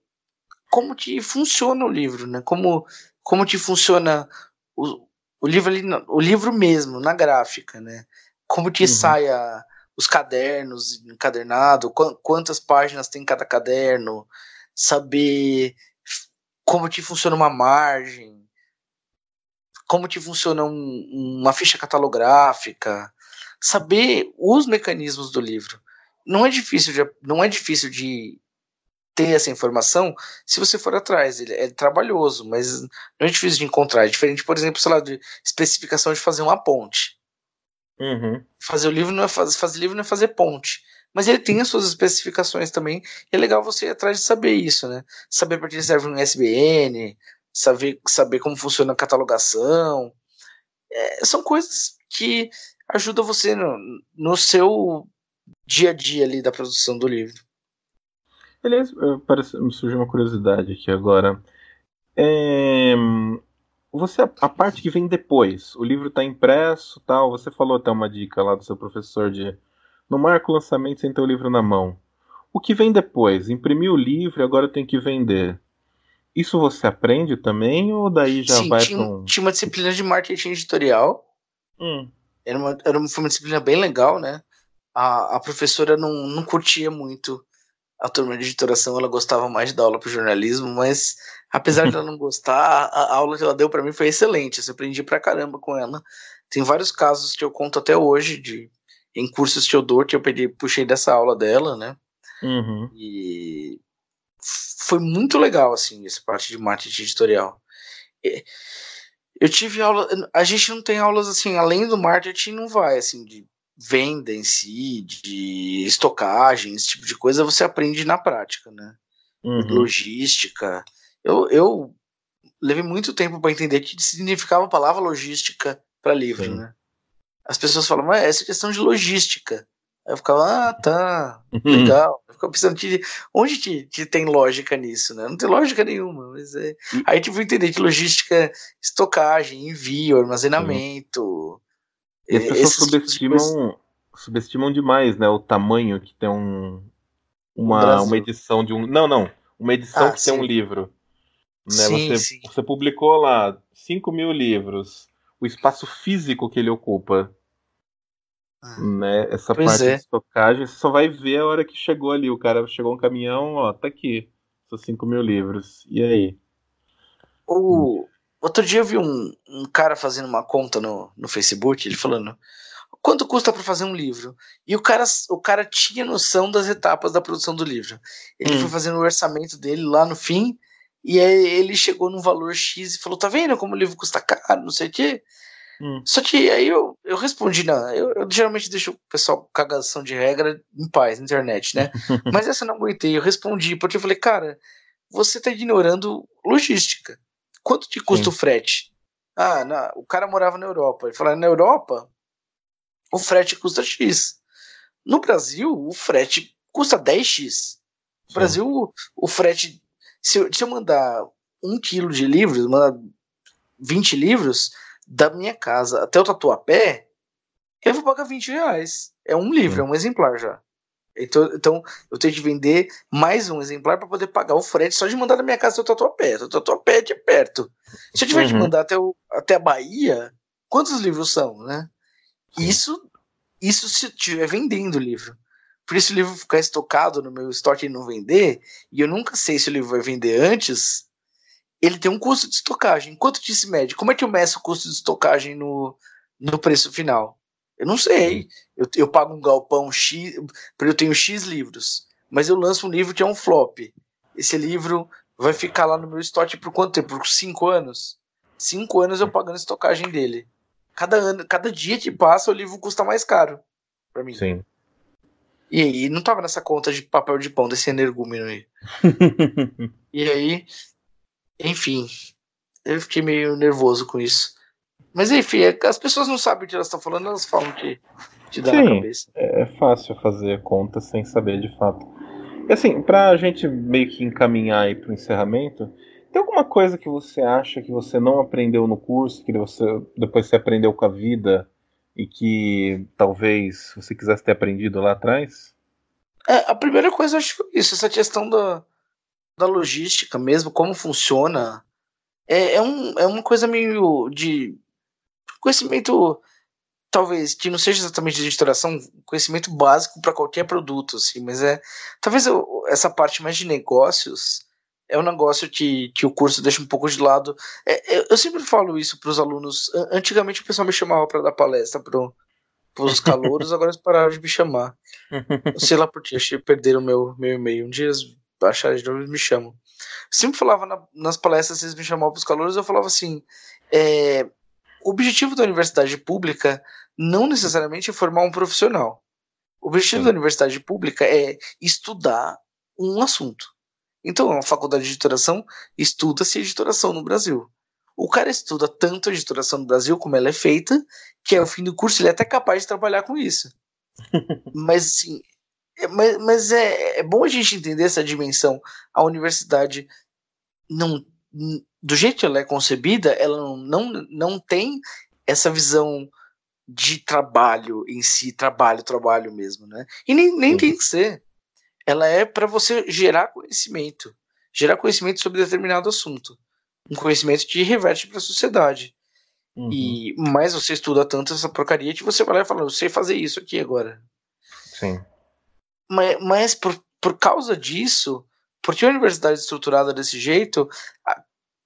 como que funciona o livro, né? Como como que funciona o, o livro ali, o livro mesmo, na gráfica, né? Como que uhum. sai a, os cadernos encadernado, quantas páginas tem cada caderno, saber como te funciona uma margem, como te funciona um, uma ficha catalográfica, saber os mecanismos do livro. Não é difícil de, não é difícil de ter essa informação se você for atrás. Ele é trabalhoso, mas não é difícil de encontrar. É diferente, por exemplo, sei lá, de especificação de fazer uma ponte. Uhum. Fazer o livro não é fazer, fazer livro não é fazer ponte. Mas ele tem as suas especificações também. E é legal você ir atrás de saber isso, né? Saber para que serve um SBN, saber, saber como funciona a catalogação. É, são coisas que ajudam você no, no seu dia a dia ali da produção do livro. Aliás, parece, me surgiu uma curiosidade aqui agora. É, você a parte que vem depois, o livro está impresso, tal. Você falou até uma dica lá do seu professor de não marca o lançamento sem ter o livro na mão. O que vem depois? Imprimiu o livro e agora tem que vender. Isso você aprende também ou daí já Sim, vai tinha, para um... tinha uma disciplina de marketing editorial. Hum. Era uma, era uma, foi uma disciplina bem legal, né? A, a professora não, não curtia muito a turma de editoração, ela gostava mais de dar aula para jornalismo, mas apesar de ela não gostar, a, a aula que ela deu para mim foi excelente. Eu aprendi pra caramba com ela. Tem vários casos que eu conto até hoje de em cursos que eu dou que eu peguei, puxei dessa aula dela, né? Uhum. E foi muito legal, assim, essa parte de marketing editorial. Eu tive aula. A gente não tem aulas assim, além do marketing, não vai, assim, de venda em si, de estocagem, esse tipo de coisa, você aprende na prática, né? Uhum. Logística. Eu, eu levei muito tempo para entender o que significava a palavra logística para livro, Sim. né? As pessoas falam, mas essa é questão de logística. Aí eu ficava, ah, tá, legal. Eu ficava pensando, que, onde que, que, tem lógica nisso, né? Não tem lógica nenhuma. Mas é... Aí tipo, entender que logística é estocagem, envio, armazenamento. E as pessoas subestimam, subestimam demais, né? O tamanho que tem um, uma, uma edição de um. Não, não. Uma edição Ah, que sim. tem um livro. Né? Sim, você, sim. você publicou lá 5 mil livros. O espaço físico que ele ocupa. Ah. Né? Essa Pois parte é. de estocagem, você só vai ver a hora que chegou ali. O cara chegou um caminhão, ó, tá aqui. Seus 5 mil livros. E aí? O... Outro dia eu vi um, um cara fazendo uma conta no, no Facebook, ele falando quanto custa para fazer um livro? E o cara, o cara tinha noção das etapas da produção do livro. Ele Hum. foi fazendo o orçamento dele lá no fim, e aí ele chegou num valor X e falou: tá vendo como o livro custa caro, não sei o quê. Hum. Só que aí eu, eu respondi, não, eu, eu geralmente deixo o pessoal com cagação de regra em paz na internet, né? Mas essa eu não aguentei, eu respondi, porque eu falei, cara, você tá ignorando logística. Quanto te custa Sim. o frete? Ah, o cara morava na Europa. Ele falou, na Europa, o frete custa X. No Brasil, o frete custa 10X. No Brasil, o, o frete. Se eu, se eu mandar um quilo de livros, mandar 20 livros, da minha casa até o Tatuapé, eu vou pagar 20 reais. É um livro, é um exemplar já. Então, então eu tenho que vender mais um exemplar para poder pagar o frete só de mandar da minha casa até o Tatuapé. O Tatuapé é de perto. Se eu tiver Uhum. mandar até, o, até a Bahia, quantos livros são, né? Isso, isso se eu estiver vendendo o livro. Por isso o livro ficar estocado no meu estoque e não vender, e eu nunca sei se o livro vai vender antes, ele tem um custo de estocagem. Quanto que se mede? Como é que eu meço o custo de estocagem no, no preço final? Eu não sei. Eu, eu pago um galpão X, porque eu tenho X livros, mas eu lanço um livro que é um flop. Esse livro vai ficar lá no meu estoque por quanto tempo? Por cinco anos? Cinco anos eu pagando a estocagem dele. Cada ano, cada dia que passa, o livro custa mais caro para mim. Sim. E aí, não tava nessa conta de papel de pão desse energúmeno aí. E aí, enfim, eu fiquei meio nervoso com isso. Mas enfim, é as pessoas não sabem o que elas estão falando, elas falam que te dá na Sim. cabeça. É fácil fazer conta sem saber de fato. E assim, pra gente meio que encaminhar aí pro encerramento, tem alguma coisa que você acha que você não aprendeu no curso, que você depois você aprendeu com a vida e que talvez você quisesse ter aprendido lá atrás? É, a primeira coisa, acho que foi isso, essa questão da, da logística mesmo, como funciona. É, é, um, é uma coisa meio de conhecimento talvez que não seja exatamente de editoração, conhecimento básico para qualquer produto, assim, mas é talvez eu, essa parte mais de negócios é um negócio que, que o curso deixa um pouco de lado. É, eu, eu, sempre falo isso para os alunos. Antigamente o pessoal me chamava para dar palestra para os calouros, agora eles pararam de me chamar. Sei lá por quê, acho que perderam meu, meu e-mail. Um dia eles acharam de novo, eles me chamam. Eu sempre falava na, nas palestras, eles me chamavam para os calouros, eu falava assim: é, o objetivo da universidade pública não necessariamente é formar um profissional. O objetivo Sim. da universidade pública é estudar um assunto. Então, a faculdade de editoração estuda-se editoração no Brasil. O cara estuda tanto a editoração no Brasil como ela é feita, que ao fim do curso ele é até capaz de trabalhar com isso. mas assim, é, mas, mas é, é bom a gente entender essa dimensão. A universidade não do jeito que ela é concebida, ela não, não, não tem essa visão de trabalho em si, trabalho, trabalho mesmo, né? E nem, nem tem que ser. Ela é para você gerar conhecimento, gerar conhecimento sobre determinado assunto, um conhecimento que reverte para a sociedade. Uhum. E mais você estuda tanto essa porcaria que você vai lá e fala, eu sei fazer isso aqui agora. Sim. Mas, mas por, por causa disso, porque a universidade é estruturada desse jeito,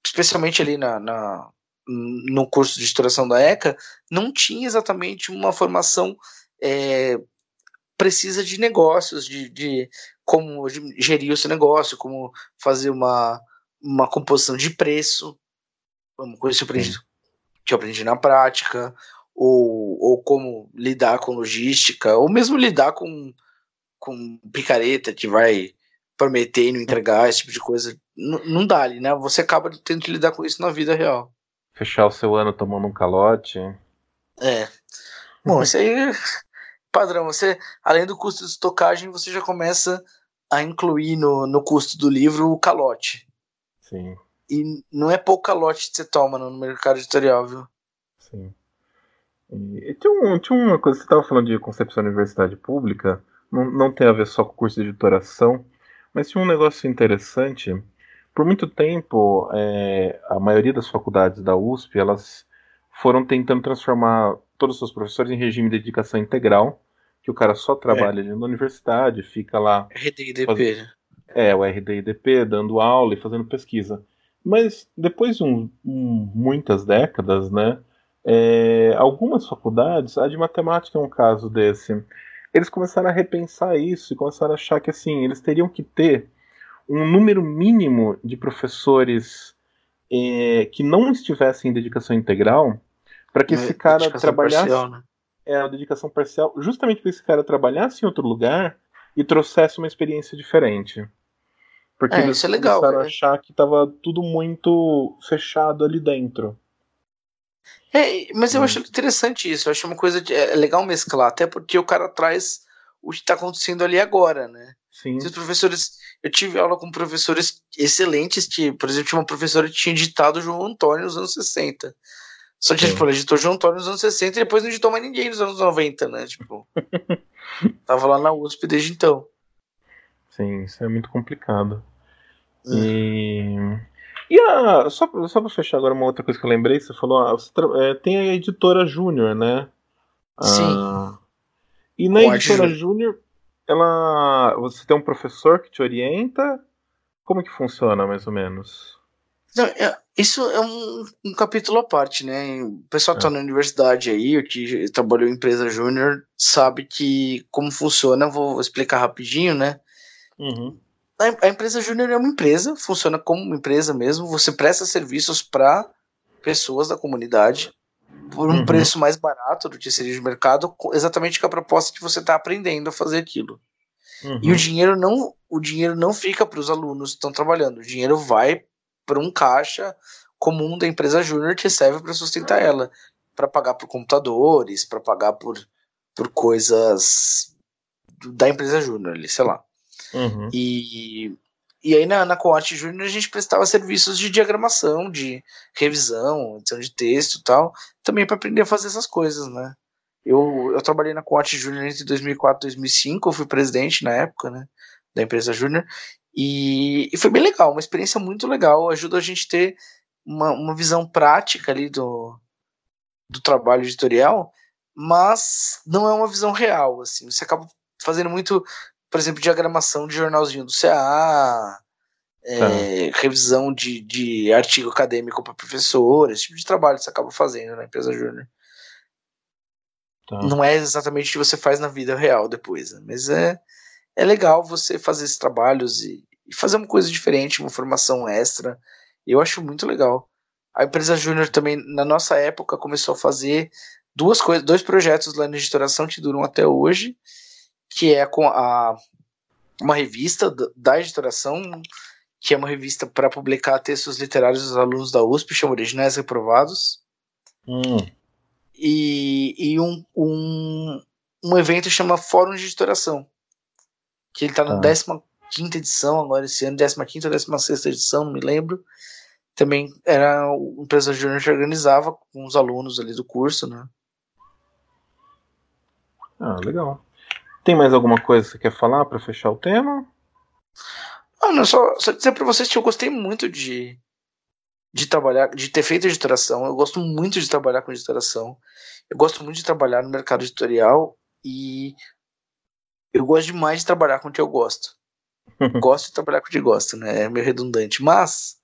especialmente ali na, na, no curso de editoração da ECA, não tinha exatamente uma formação é, precisa de negócios, de, de como gerir o seu negócio, como fazer uma, uma composição de preço, uma coisa que eu aprendi, que eu aprendi na prática, ou, ou como lidar com logística, ou mesmo lidar com, com picareta que vai prometer e não entregar, esse tipo de coisa. N não dá ali, né? Você acaba tendo que lidar com isso na vida real. Fechar o seu ano tomando um calote. É. Bom, isso aí padrão. Você, além do custo de estocagem, você já começa a incluir no, no custo do livro o calote. Sim. E não é pouco calote que você toma no mercado editorial, viu? Sim. E, tinha, um, tinha uma coisa, você estava falando de concepção da universidade pública, não, não tem a ver só com o curso de editoração, mas tinha um negócio interessante. Por muito tempo, é, a maioria das faculdades da USP, elas foram tentando transformar todos os seus professores em regime de dedicação integral, que o cara só trabalha é. na universidade, fica lá. RDIDP. Faz... Né? É, o RDIDP, dando aula e fazendo pesquisa. Mas depois de um, um, muitas décadas, né, é, algumas faculdades, a de matemática é um caso desse, eles começaram a repensar isso e começaram a achar que assim eles teriam que ter um número mínimo de professores é, que não estivessem em dedicação integral para que é, esse cara trabalhasse parcial, né? é a dedicação parcial justamente para esse cara trabalhasse em outro lugar e trouxesse uma experiência diferente porque é, eles é legal, começaram a achar que estava tudo muito fechado ali dentro é, mas eu hum. acho interessante isso. Eu acho uma coisa de, é legal mesclar, até porque o cara traz o que está acontecendo ali agora, né? Sim. Os professores, eu tive aula com professores excelentes, que, por exemplo, tinha uma professora que tinha editado João Antônio nos anos 60. Só que, Sim. tipo, ela editou João Antônio nos anos 60 e depois não editou mais ninguém nos anos 90, né? Tipo, tava lá na USP desde então. Sim, isso é muito complicado. É. E e a, só, só pra fechar agora uma outra coisa que eu lembrei, você falou, ah, você é, tem a editora Júnior, né? Sim. Ah, e na editora Júnior, ela. Você tem um professor que te orienta? Como que funciona, mais ou menos? É, isso é um, um, capítulo à parte, né? O pessoal que tá é. na universidade aí, que trabalhou em empresa júnior, sabe que como funciona, vou explicar rapidinho, né? Uhum a, empresa júnior é uma empresa, funciona como uma empresa mesmo. Você presta serviços para pessoas da comunidade por um uhum. preço mais barato do que seria de mercado, exatamente com a proposta que você está aprendendo a fazer aquilo. Uhum. E o dinheiro não, o dinheiro não fica para os alunos que estão trabalhando. O dinheiro vai para um caixa comum da empresa júnior que serve para sustentar ela, para pagar por computadores, para pagar por, por coisas da empresa júnior, sei lá. Uhum. E, e aí na, na Coate Júnior a gente prestava serviços de diagramação, de revisão, edição de texto e tal, também para aprender a fazer essas coisas, né? Eu, eu trabalhei na Coate Júnior entre 2004 e 2005, eu fui presidente na época, né, da empresa Júnior, e, e, foi bem legal, uma experiência muito legal, ajuda a gente a ter uma, uma visão prática ali do, do trabalho editorial, mas não é uma visão real, assim. Você acaba fazendo muito, por exemplo, diagramação de jornalzinho do CA, é, tá. revisão de, de artigo acadêmico para professor, esse tipo de trabalho você acaba fazendo na empresa júnior. Tá. Não é exatamente o que você faz na vida real depois, né? mas é, é legal você fazer esses trabalhos e, e fazer uma coisa diferente, uma formação extra. Eu acho muito legal. A empresa júnior também, na nossa época, começou a fazer duas coisas, dois projetos lá na editoração que duram até hoje, que é com a uma revista da editoração, que é uma revista para publicar textos literários dos alunos da USP, chama Originais Reprovados. Hum. E, e um, um, um evento chama Fórum de Editoração, que ele está na ah. 15 edição agora esse ano, 15 ou 16 edição, não me lembro. Também era uma empresa júnior que organizava com os alunos ali do curso, né? Ah, legal. Tem mais alguma coisa que você quer falar para fechar o tema? Ah, não, só, só dizer para vocês que eu gostei muito de, de trabalhar, de ter feito editoração. Eu gosto muito de trabalhar com editoração. Eu gosto muito de trabalhar no mercado editorial e eu gosto demais de trabalhar com o que eu gosto. gosto de trabalhar com o que gosto, né? É meio redundante. Mas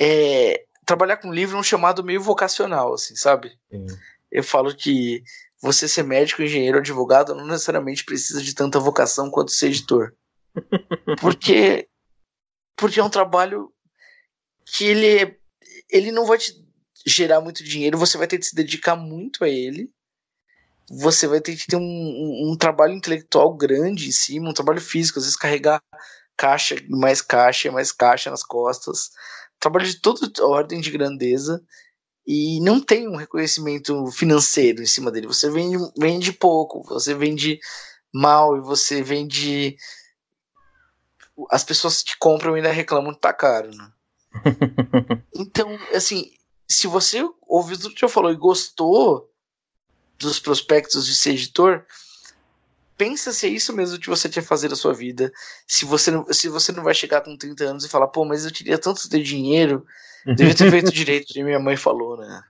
é, trabalhar com livro é um chamado meio vocacional, assim, sabe? Sim. Eu falo que você ser médico, engenheiro, advogado não necessariamente precisa de tanta vocação quanto ser editor. Porque porque é um trabalho que ele é, ele não vai te gerar muito dinheiro, você vai ter que se dedicar muito a ele. Você vai ter que ter um, um, um trabalho intelectual grande em cima, um trabalho físico, às vezes carregar caixa, mais caixa, mais caixa nas costas. Trabalho de toda ordem de grandeza e não tem um reconhecimento financeiro em cima dele. Você vende, vende pouco, você vende mal e você vende. As pessoas que compram ainda reclamam que tá caro, né? então, assim, se você ouviu tudo que eu falou e gostou dos prospectos de ser editor, pensa se é isso mesmo que você quer fazer da sua vida. Se você não, se você não vai chegar com 30 anos e falar, pô, mas eu queria tanto ter dinheiro Devia ter feito direito, que minha mãe falou, né?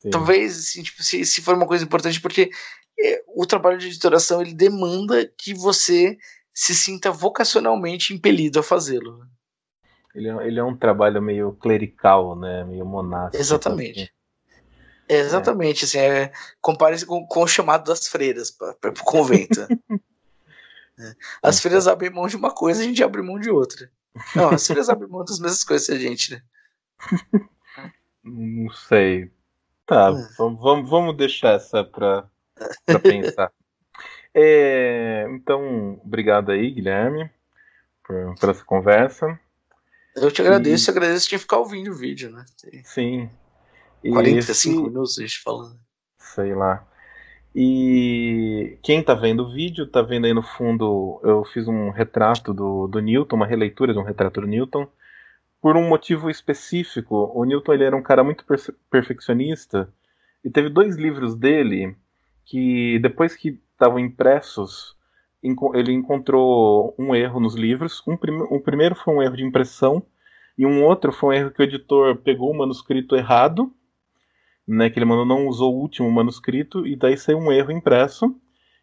Sim. Talvez, assim, tipo, se, se for uma coisa importante, porque é, o trabalho de editoração ele demanda que você se sinta vocacionalmente impelido a fazê-lo. Ele, é, ele é um trabalho meio clerical, né? Meio monástico. Exatamente. Assim. Exatamente, é. assim, é, compare com, com o chamado das freiras para o convento. é. As freiras abrem mão de uma coisa, a gente abre mão de outra. Não, as freiras abrem mão das mesmas coisas que a gente, né? Não sei. Tá, é. vamos, vamos deixar essa pra pensar. É, então, obrigado aí, Guilherme, por, por essa conversa. Eu te agradeço, e... agradeço de ficar ouvindo o vídeo, né? Sim. E 45 esse... minutos a gente falando. Sei lá. E quem tá vendo o vídeo, tá vendo aí no fundo, eu fiz um retrato do, do Newton, uma releitura de um retrato do Newton por um motivo específico. O Newton ele era um cara muito perfeccionista e teve dois livros dele que depois que estavam impressos ele encontrou um erro nos livros. Um prim o primeiro foi um erro de impressão e um outro foi um erro que o editor pegou o manuscrito errado, né, que ele mandou não usou o último manuscrito e daí saiu um erro impresso.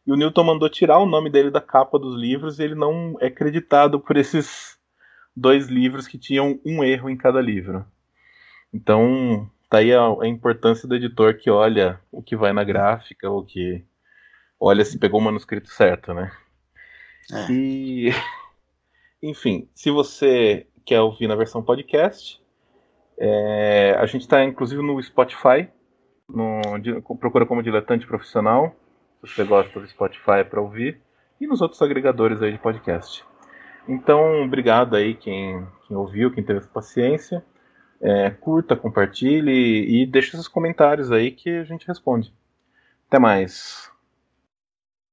E o Newton mandou tirar o nome dele da capa dos livros e ele não é creditado por esses dois livros que tinham um erro em cada livro. Então, tá aí a, a, importância do editor que olha o que vai na gráfica, ou que olha se pegou o manuscrito certo, né? É. E, enfim, se você quer ouvir na versão podcast, é, a gente está inclusive no Spotify, no, procura como diletante profissional, se você gosta do Spotify para ouvir, e nos outros agregadores aí de podcast. Então, obrigado aí quem, quem ouviu, quem teve essa paciência. É, curta, compartilhe e deixe seus comentários aí que a gente responde. Até mais.